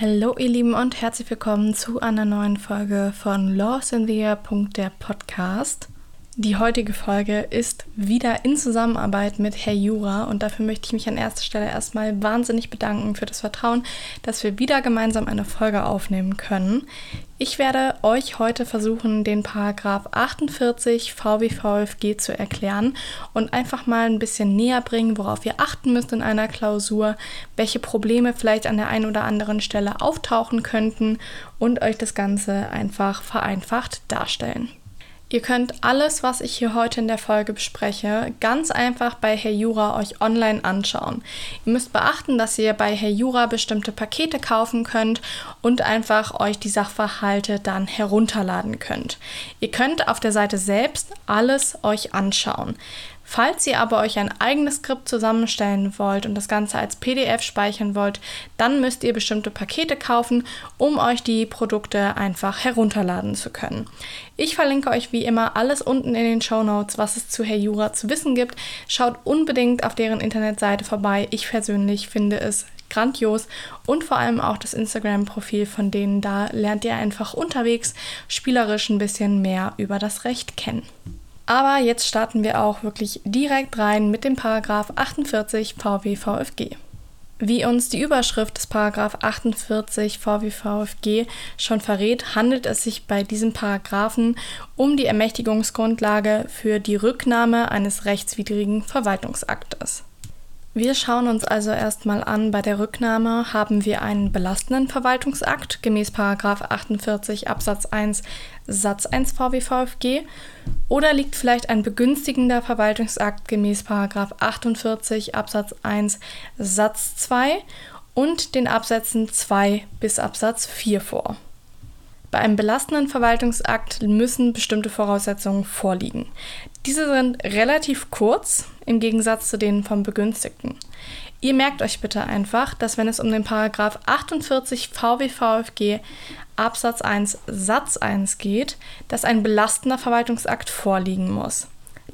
Hallo ihr Lieben und herzlich willkommen zu einer neuen Folge von Laws in the Air. der Podcast. Die heutige Folge ist wieder in Zusammenarbeit mit Herr Jura und dafür möchte ich mich an erster Stelle erstmal wahnsinnig bedanken für das Vertrauen, dass wir wieder gemeinsam eine Folge aufnehmen können. Ich werde euch heute versuchen, den Paragraph 48 VWVFG zu erklären und einfach mal ein bisschen näher bringen, worauf ihr achten müsst in einer Klausur, welche Probleme vielleicht an der einen oder anderen Stelle auftauchen könnten und euch das Ganze einfach vereinfacht darstellen. Ihr könnt alles, was ich hier heute in der Folge bespreche, ganz einfach bei Herr Jura euch online anschauen. Ihr müsst beachten, dass ihr bei Herr Jura bestimmte Pakete kaufen könnt und einfach euch die Sachverhalte dann herunterladen könnt. Ihr könnt auf der Seite selbst alles euch anschauen. Falls ihr aber euch ein eigenes Skript zusammenstellen wollt und das Ganze als PDF speichern wollt, dann müsst ihr bestimmte Pakete kaufen, um euch die Produkte einfach herunterladen zu können. Ich verlinke euch wie immer alles unten in den Show Notes, was es zu Herr Jura zu wissen gibt. Schaut unbedingt auf deren Internetseite vorbei. Ich persönlich finde es grandios und vor allem auch das Instagram-Profil von denen. Da lernt ihr einfach unterwegs spielerisch ein bisschen mehr über das Recht kennen. Aber jetzt starten wir auch wirklich direkt rein mit dem Paragraph 48 VWVFG. Wie uns die Überschrift des Paragraph 48 VWVFG schon verrät, handelt es sich bei diesem Paragraphen um die Ermächtigungsgrundlage für die Rücknahme eines rechtswidrigen Verwaltungsaktes. Wir schauen uns also erstmal an, bei der Rücknahme haben wir einen belastenden Verwaltungsakt gemäß 48 Absatz 1 Satz 1 VWVFG oder liegt vielleicht ein begünstigender Verwaltungsakt gemäß 48 Absatz 1 Satz 2 und den Absätzen 2 bis Absatz 4 vor. Bei einem belastenden Verwaltungsakt müssen bestimmte Voraussetzungen vorliegen. Diese sind relativ kurz im Gegensatz zu denen vom Begünstigten. Ihr merkt euch bitte einfach, dass wenn es um den Paragraph 48 VWVFG Absatz 1 Satz 1 geht, dass ein belastender Verwaltungsakt vorliegen muss.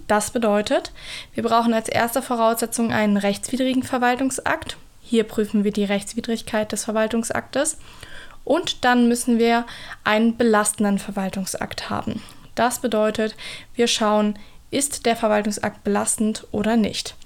Das bedeutet, wir brauchen als erste Voraussetzung einen rechtswidrigen Verwaltungsakt. Hier prüfen wir die Rechtswidrigkeit des Verwaltungsaktes und dann müssen wir einen belastenden Verwaltungsakt haben. Das bedeutet, wir schauen, ist der Verwaltungsakt belastend oder nicht.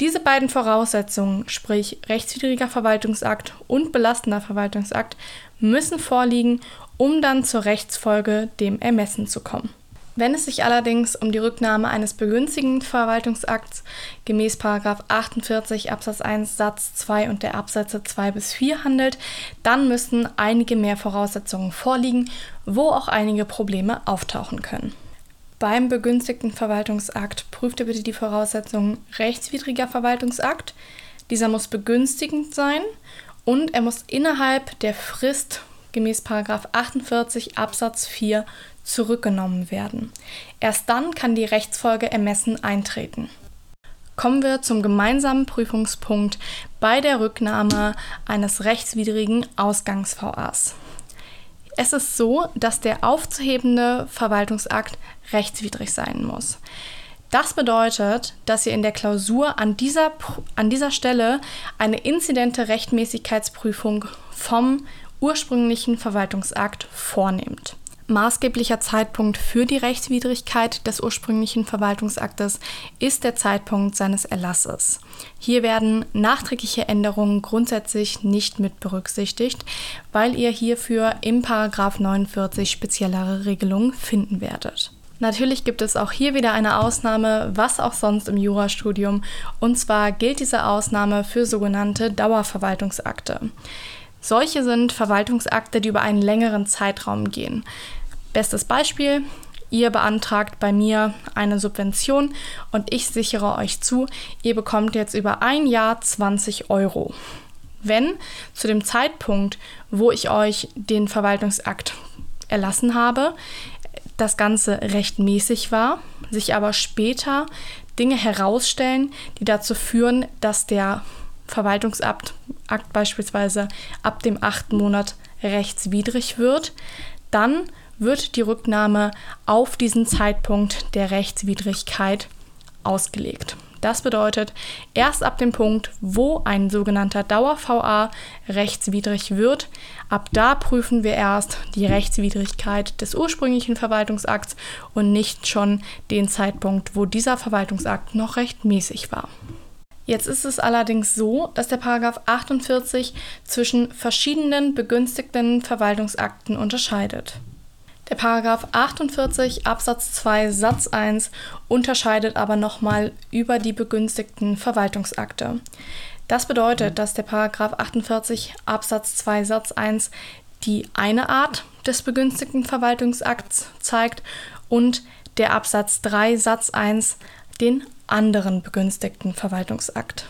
Diese beiden Voraussetzungen, sprich rechtswidriger Verwaltungsakt und belastender Verwaltungsakt, müssen vorliegen, um dann zur Rechtsfolge dem Ermessen zu kommen. Wenn es sich allerdings um die Rücknahme eines begünstigenden Verwaltungsakts gemäß 48 Absatz 1 Satz 2 und der Absätze 2 bis 4 handelt, dann müssen einige mehr Voraussetzungen vorliegen, wo auch einige Probleme auftauchen können. Beim begünstigten Verwaltungsakt prüft ihr bitte die Voraussetzungen rechtswidriger Verwaltungsakt. Dieser muss begünstigend sein und er muss innerhalb der Frist gemäß 48 Absatz 4 zurückgenommen werden. Erst dann kann die Rechtsfolge Ermessen eintreten. Kommen wir zum gemeinsamen Prüfungspunkt bei der Rücknahme eines rechtswidrigen Ausgangs-VAs. Es ist so, dass der aufzuhebende Verwaltungsakt rechtswidrig sein muss. Das bedeutet, dass ihr in der Klausur an dieser, an dieser Stelle eine inzidente Rechtmäßigkeitsprüfung vom ursprünglichen Verwaltungsakt vornehmt. Maßgeblicher Zeitpunkt für die Rechtswidrigkeit des ursprünglichen Verwaltungsaktes ist der Zeitpunkt seines Erlasses. Hier werden nachträgliche Änderungen grundsätzlich nicht mit berücksichtigt, weil ihr hierfür im 49 speziellere Regelungen finden werdet. Natürlich gibt es auch hier wieder eine Ausnahme, was auch sonst im Jurastudium, und zwar gilt diese Ausnahme für sogenannte Dauerverwaltungsakte. Solche sind Verwaltungsakte, die über einen längeren Zeitraum gehen. Bestes Beispiel, ihr beantragt bei mir eine Subvention und ich sichere euch zu, ihr bekommt jetzt über ein Jahr 20 Euro. Wenn zu dem Zeitpunkt, wo ich euch den Verwaltungsakt erlassen habe, das Ganze rechtmäßig war, sich aber später Dinge herausstellen, die dazu führen, dass der Verwaltungsakt Akt beispielsweise ab dem achten Monat rechtswidrig wird, dann wird die Rücknahme auf diesen Zeitpunkt der Rechtswidrigkeit ausgelegt. Das bedeutet, erst ab dem Punkt, wo ein sogenannter Dauer-VA rechtswidrig wird, ab da prüfen wir erst die Rechtswidrigkeit des ursprünglichen Verwaltungsakts und nicht schon den Zeitpunkt, wo dieser Verwaltungsakt noch rechtmäßig war. Jetzt ist es allerdings so, dass der Paragraph 48 zwischen verschiedenen begünstigten Verwaltungsakten unterscheidet. Der Paragraph 48 Absatz 2 Satz 1 unterscheidet aber nochmal über die begünstigten Verwaltungsakte. Das bedeutet, dass der Paragraph 48 Absatz 2 Satz 1 die eine Art des begünstigten Verwaltungsakts zeigt und der Absatz 3 Satz 1 den anderen begünstigten Verwaltungsakt.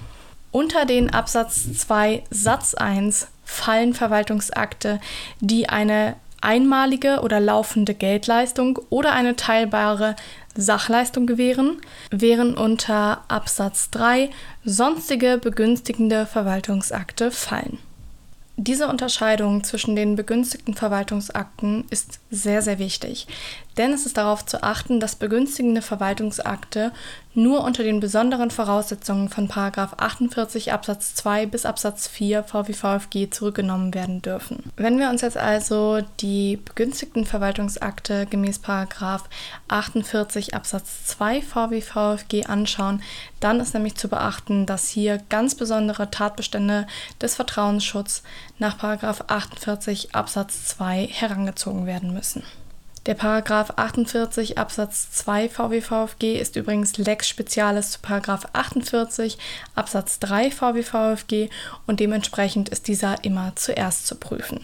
Unter den Absatz 2 Satz 1 fallen Verwaltungsakte, die eine einmalige oder laufende Geldleistung oder eine teilbare Sachleistung gewähren, während unter Absatz 3 sonstige begünstigende Verwaltungsakte fallen. Diese Unterscheidung zwischen den begünstigten Verwaltungsakten ist sehr, sehr wichtig, denn es ist darauf zu achten, dass begünstigende Verwaltungsakte nur unter den besonderen Voraussetzungen von 48 Absatz 2 bis Absatz 4 VWVFG zurückgenommen werden dürfen. Wenn wir uns jetzt also die begünstigten Verwaltungsakte gemäß 48 Absatz 2 VWVFG anschauen, dann ist nämlich zu beachten, dass hier ganz besondere Tatbestände des Vertrauensschutzes nach 48 Absatz 2 herangezogen werden müssen. Der Paragraph 48 Absatz 2 VWVFG ist übrigens Lex Spezialis zu Paragraph 48 Absatz 3 VWVFG und dementsprechend ist dieser immer zuerst zu prüfen.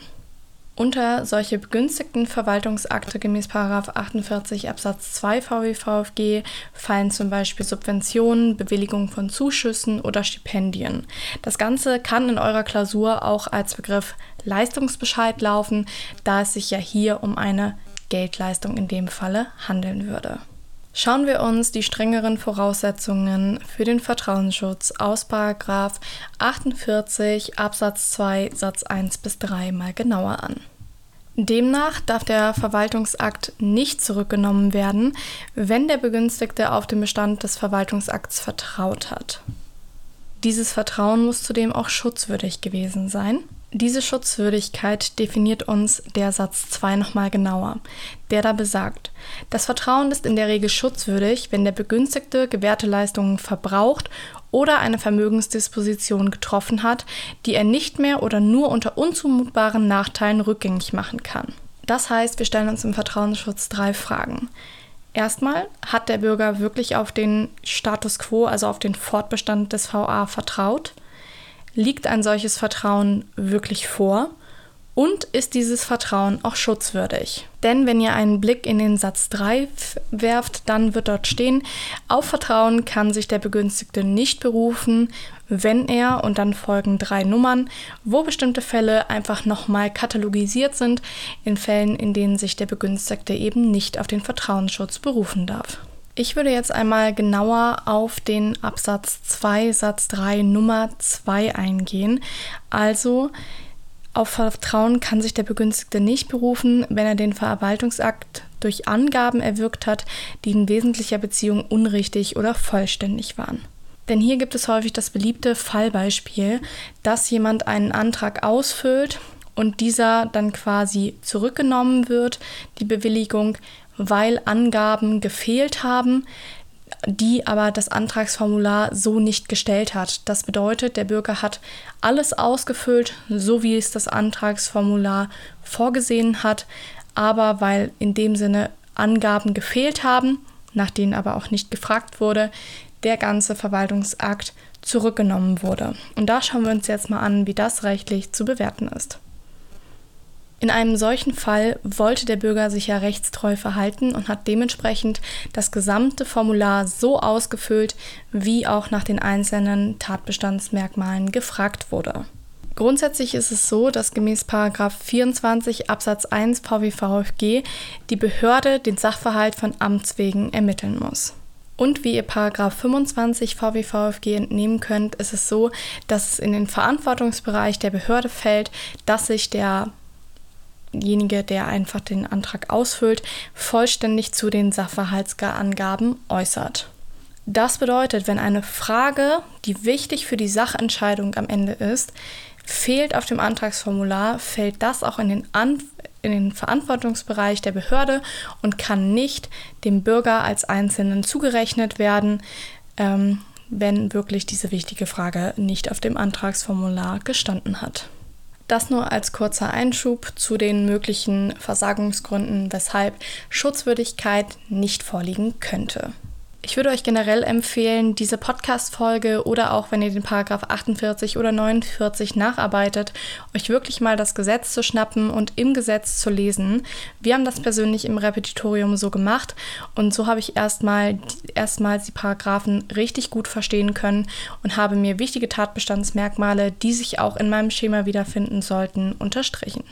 Unter solche begünstigten Verwaltungsakte gemäß 48 Absatz 2 VWVFG fallen zum Beispiel Subventionen, Bewilligung von Zuschüssen oder Stipendien. Das Ganze kann in eurer Klausur auch als Begriff Leistungsbescheid laufen, da es sich ja hier um eine Geldleistung in dem Falle handeln würde. Schauen wir uns die strengeren Voraussetzungen für den Vertrauensschutz aus 48 Absatz 2 Satz 1 bis 3 mal genauer an. Demnach darf der Verwaltungsakt nicht zurückgenommen werden, wenn der Begünstigte auf den Bestand des Verwaltungsakts vertraut hat. Dieses Vertrauen muss zudem auch schutzwürdig gewesen sein. Diese Schutzwürdigkeit definiert uns der Satz 2 nochmal genauer, der da besagt, das Vertrauen ist in der Regel schutzwürdig, wenn der Begünstigte gewährte Leistungen verbraucht oder eine Vermögensdisposition getroffen hat, die er nicht mehr oder nur unter unzumutbaren Nachteilen rückgängig machen kann. Das heißt, wir stellen uns im Vertrauensschutz drei Fragen. Erstmal, hat der Bürger wirklich auf den Status quo, also auf den Fortbestand des VA vertraut? Liegt ein solches Vertrauen wirklich vor? Und ist dieses Vertrauen auch schutzwürdig? Denn wenn ihr einen Blick in den Satz 3 werft, dann wird dort stehen, auf Vertrauen kann sich der Begünstigte nicht berufen, wenn er, und dann folgen drei Nummern, wo bestimmte Fälle einfach nochmal katalogisiert sind, in Fällen, in denen sich der Begünstigte eben nicht auf den Vertrauensschutz berufen darf. Ich würde jetzt einmal genauer auf den Absatz 2 Satz 3 Nummer 2 eingehen. Also auf Vertrauen kann sich der Begünstigte nicht berufen, wenn er den Verwaltungsakt durch Angaben erwirkt hat, die in wesentlicher Beziehung unrichtig oder vollständig waren. Denn hier gibt es häufig das beliebte Fallbeispiel, dass jemand einen Antrag ausfüllt und dieser dann quasi zurückgenommen wird, die Bewilligung, weil Angaben gefehlt haben, die aber das Antragsformular so nicht gestellt hat. Das bedeutet, der Bürger hat alles ausgefüllt, so wie es das Antragsformular vorgesehen hat, aber weil in dem Sinne Angaben gefehlt haben, nach denen aber auch nicht gefragt wurde, der ganze Verwaltungsakt zurückgenommen wurde. Und da schauen wir uns jetzt mal an, wie das rechtlich zu bewerten ist. In einem solchen Fall wollte der Bürger sich ja rechtstreu verhalten und hat dementsprechend das gesamte Formular so ausgefüllt, wie auch nach den einzelnen Tatbestandsmerkmalen gefragt wurde. Grundsätzlich ist es so, dass gemäß 24 Absatz 1 VWVFG die Behörde den Sachverhalt von Amts wegen ermitteln muss. Und wie ihr 25 VWVFG entnehmen könnt, ist es so, dass es in den Verantwortungsbereich der Behörde fällt, dass sich der derjenige, der einfach den Antrag ausfüllt, vollständig zu den Sachverhaltsangaben äußert. Das bedeutet, wenn eine Frage, die wichtig für die Sachentscheidung am Ende ist, fehlt auf dem Antragsformular, fällt das auch in den, An in den Verantwortungsbereich der Behörde und kann nicht dem Bürger als Einzelnen zugerechnet werden, ähm, wenn wirklich diese wichtige Frage nicht auf dem Antragsformular gestanden hat. Das nur als kurzer Einschub zu den möglichen Versagungsgründen, weshalb Schutzwürdigkeit nicht vorliegen könnte. Ich würde euch generell empfehlen, diese Podcast-Folge oder auch wenn ihr den Paragraph 48 oder 49 nacharbeitet, euch wirklich mal das Gesetz zu schnappen und im Gesetz zu lesen. Wir haben das persönlich im Repetitorium so gemacht und so habe ich erstmal erstmals die Paragraphen richtig gut verstehen können und habe mir wichtige Tatbestandsmerkmale, die sich auch in meinem Schema wiederfinden sollten, unterstrichen.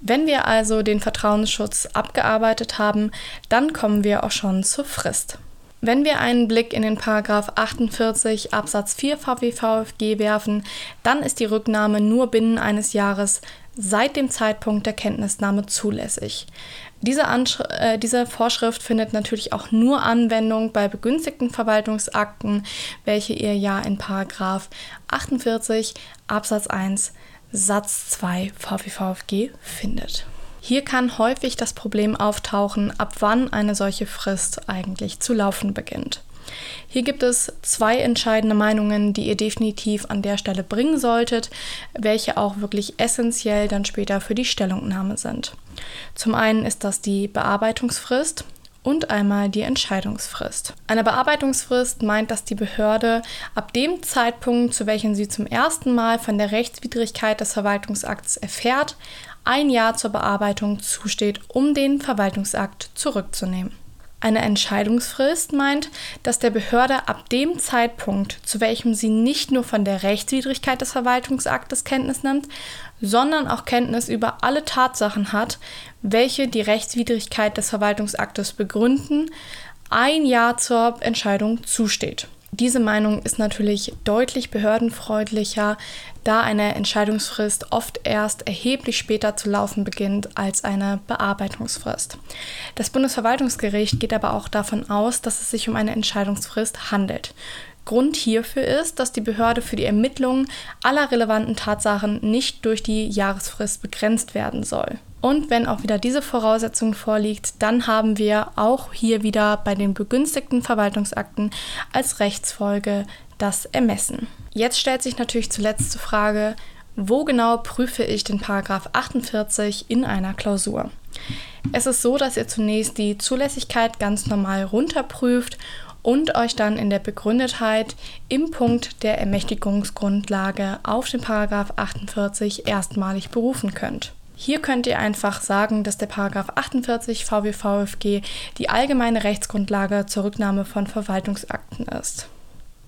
Wenn wir also den Vertrauensschutz abgearbeitet haben, dann kommen wir auch schon zur Frist. Wenn wir einen Blick in den Paragraph 48 Absatz 4 VWVFG werfen, dann ist die Rücknahme nur binnen eines Jahres seit dem Zeitpunkt der Kenntnisnahme zulässig. Diese, äh, diese, Vorschrift findet natürlich auch nur Anwendung bei begünstigten Verwaltungsakten, welche ihr ja in Paragraph 48 Absatz 1 Satz 2 VWVFG findet. Hier kann häufig das Problem auftauchen, ab wann eine solche Frist eigentlich zu laufen beginnt. Hier gibt es zwei entscheidende Meinungen, die ihr definitiv an der Stelle bringen solltet, welche auch wirklich essentiell dann später für die Stellungnahme sind. Zum einen ist das die Bearbeitungsfrist und einmal die Entscheidungsfrist. Eine Bearbeitungsfrist meint, dass die Behörde ab dem Zeitpunkt, zu welchem sie zum ersten Mal von der Rechtswidrigkeit des Verwaltungsakts erfährt, ein Jahr zur Bearbeitung zusteht, um den Verwaltungsakt zurückzunehmen. Eine Entscheidungsfrist meint, dass der Behörde ab dem Zeitpunkt, zu welchem sie nicht nur von der Rechtswidrigkeit des Verwaltungsaktes Kenntnis nimmt, sondern auch Kenntnis über alle Tatsachen hat, welche die Rechtswidrigkeit des Verwaltungsaktes begründen, ein Jahr zur Entscheidung zusteht. Diese Meinung ist natürlich deutlich behördenfreundlicher, da eine Entscheidungsfrist oft erst erheblich später zu laufen beginnt als eine Bearbeitungsfrist. Das Bundesverwaltungsgericht geht aber auch davon aus, dass es sich um eine Entscheidungsfrist handelt. Grund hierfür ist, dass die Behörde für die Ermittlung aller relevanten Tatsachen nicht durch die Jahresfrist begrenzt werden soll. Und wenn auch wieder diese Voraussetzung vorliegt, dann haben wir auch hier wieder bei den begünstigten Verwaltungsakten als Rechtsfolge das Ermessen. Jetzt stellt sich natürlich zuletzt die Frage, wo genau prüfe ich den Paragraph 48 in einer Klausur? Es ist so, dass ihr zunächst die Zulässigkeit ganz normal runterprüft und euch dann in der Begründetheit im Punkt der Ermächtigungsgrundlage auf den Paragraph 48 erstmalig berufen könnt. Hier könnt ihr einfach sagen, dass der Paragraph 48 VWVFG die allgemeine Rechtsgrundlage zur Rücknahme von Verwaltungsakten ist.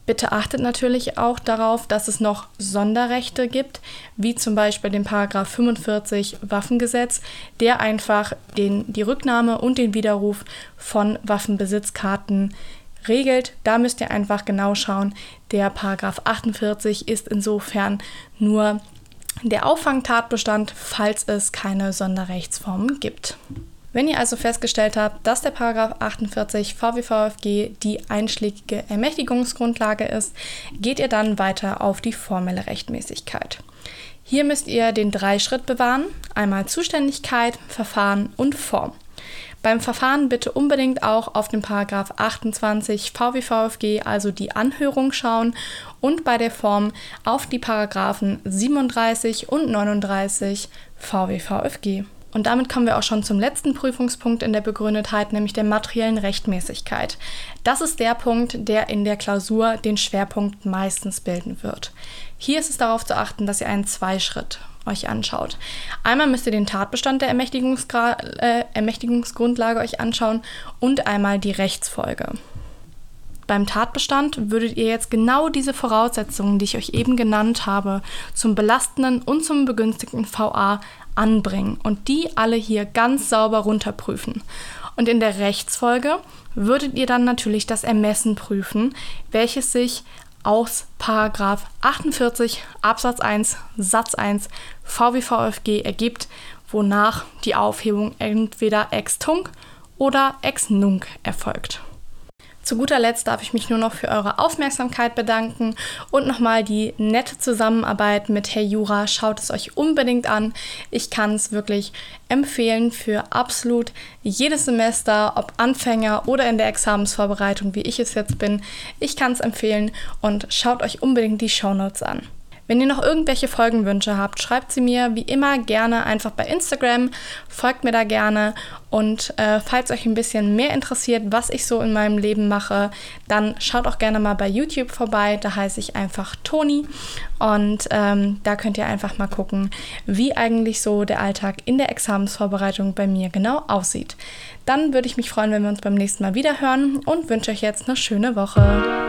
Bitte achtet natürlich auch darauf, dass es noch Sonderrechte gibt, wie zum Beispiel den Paragraph 45 Waffengesetz, der einfach den, die Rücknahme und den Widerruf von Waffenbesitzkarten regelt. Da müsst ihr einfach genau schauen. Der Paragraph 48 ist insofern nur der Auffangtatbestand, falls es keine Sonderrechtsformen gibt. Wenn ihr also festgestellt habt, dass der Paragraph 48 VWVFG die einschlägige Ermächtigungsgrundlage ist, geht ihr dann weiter auf die formelle Rechtmäßigkeit. Hier müsst ihr den Dreischritt bewahren, einmal Zuständigkeit, Verfahren und Form. Beim Verfahren bitte unbedingt auch auf den Paragraph 28 VWVFG, also die Anhörung schauen und bei der Form auf die Paragraphen 37 und 39 VWVFG. Und damit kommen wir auch schon zum letzten Prüfungspunkt in der Begründetheit, nämlich der materiellen Rechtmäßigkeit. Das ist der Punkt, der in der Klausur den Schwerpunkt meistens bilden wird. Hier ist es darauf zu achten, dass ihr einen Zweischritt euch anschaut. Einmal müsst ihr den Tatbestand der äh, Ermächtigungsgrundlage euch anschauen und einmal die Rechtsfolge. Beim Tatbestand würdet ihr jetzt genau diese Voraussetzungen, die ich euch eben genannt habe, zum belastenden und zum begünstigten VA anbringen und die alle hier ganz sauber runterprüfen. Und in der Rechtsfolge würdet ihr dann natürlich das Ermessen prüfen, welches sich aus Paragraph 48 Absatz 1 Satz 1 VWVFG ergibt, wonach die Aufhebung entweder ex tunc oder ex nunc erfolgt. Zu guter Letzt darf ich mich nur noch für eure Aufmerksamkeit bedanken und nochmal die nette Zusammenarbeit mit Herr Jura. Schaut es euch unbedingt an. Ich kann es wirklich empfehlen für absolut jedes Semester, ob Anfänger oder in der Examensvorbereitung, wie ich es jetzt bin. Ich kann es empfehlen und schaut euch unbedingt die Shownotes an. Wenn ihr noch irgendwelche Folgenwünsche habt, schreibt sie mir wie immer gerne einfach bei Instagram, folgt mir da gerne und äh, falls euch ein bisschen mehr interessiert, was ich so in meinem Leben mache, dann schaut auch gerne mal bei YouTube vorbei. Da heiße ich einfach Toni und ähm, da könnt ihr einfach mal gucken, wie eigentlich so der Alltag in der Examensvorbereitung bei mir genau aussieht. Dann würde ich mich freuen, wenn wir uns beim nächsten Mal wieder hören und wünsche euch jetzt eine schöne Woche.